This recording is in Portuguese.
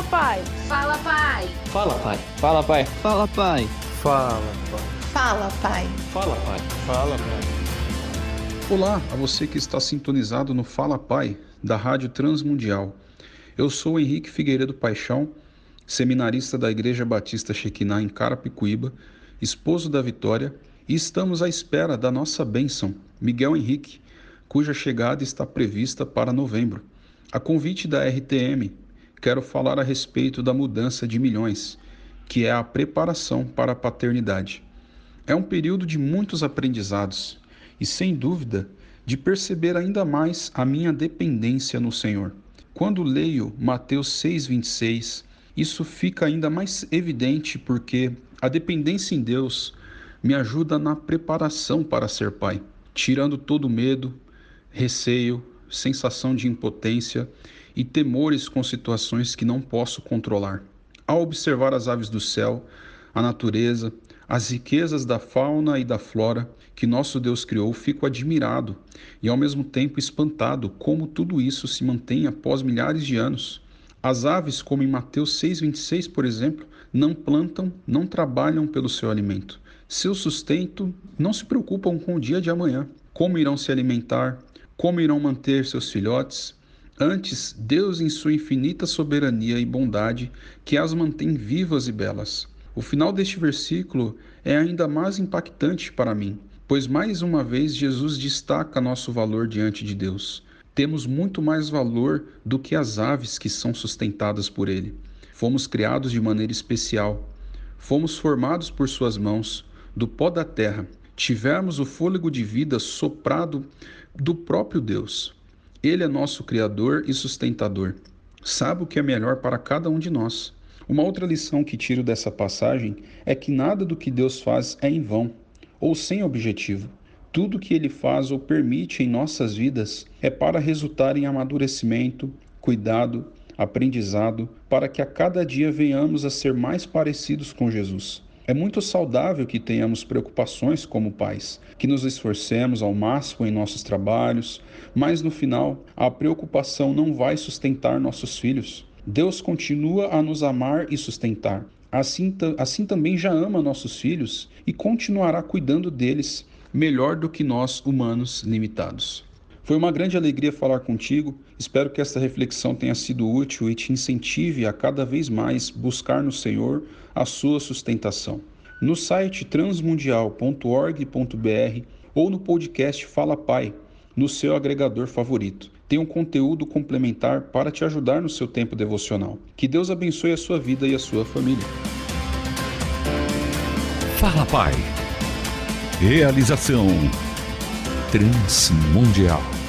Fala, pai. Fala, pai. Fala, pai. Fala, pai. Fala, pai. Fala, pai. Fala, pai. Fala, pai. Fala, pai. Olá a você que está sintonizado no Fala Pai, da Rádio Transmundial. Eu sou Henrique Figueiredo Paixão, seminarista da Igreja Batista Shekinah em Carapicuíba, esposo da Vitória, e estamos à espera da nossa bênção, Miguel Henrique, cuja chegada está prevista para novembro. A convite da RTM, quero falar a respeito da mudança de milhões, que é a preparação para a paternidade. É um período de muitos aprendizados e, sem dúvida, de perceber ainda mais a minha dependência no Senhor. Quando leio Mateus 6,26, isso fica ainda mais evidente porque a dependência em Deus me ajuda na preparação para ser pai, tirando todo medo, receio, sensação de impotência e temores com situações que não posso controlar. Ao observar as aves do céu, a natureza, as riquezas da fauna e da flora que nosso Deus criou, fico admirado e ao mesmo tempo espantado como tudo isso se mantém após milhares de anos. As aves, como em Mateus 6:26, por exemplo, não plantam, não trabalham pelo seu alimento. Seu sustento não se preocupam com o dia de amanhã. Como irão se alimentar? Como irão manter seus filhotes? Antes, Deus, em sua infinita soberania e bondade, que as mantém vivas e belas. O final deste versículo é ainda mais impactante para mim, pois mais uma vez Jesus destaca nosso valor diante de Deus. Temos muito mais valor do que as aves que são sustentadas por Ele. Fomos criados de maneira especial. Fomos formados por Suas mãos, do pó da terra. Tivemos o fôlego de vida soprado do próprio Deus. Ele é nosso Criador e sustentador. Sabe o que é melhor para cada um de nós. Uma outra lição que tiro dessa passagem é que nada do que Deus faz é em vão ou sem objetivo. Tudo que ele faz ou permite em nossas vidas é para resultar em amadurecimento, cuidado, aprendizado, para que a cada dia venhamos a ser mais parecidos com Jesus. É muito saudável que tenhamos preocupações como pais, que nos esforcemos ao máximo em nossos trabalhos, mas no final a preocupação não vai sustentar nossos filhos. Deus continua a nos amar e sustentar. Assim, assim também já ama nossos filhos e continuará cuidando deles melhor do que nós, humanos limitados. Foi uma grande alegria falar contigo. Espero que esta reflexão tenha sido útil e te incentive a cada vez mais buscar no Senhor a sua sustentação. No site transmundial.org.br ou no podcast Fala Pai, no seu agregador favorito tem um conteúdo complementar para te ajudar no seu tempo devocional. Que Deus abençoe a sua vida e a sua família. Fala Pai. Realização Transmundial.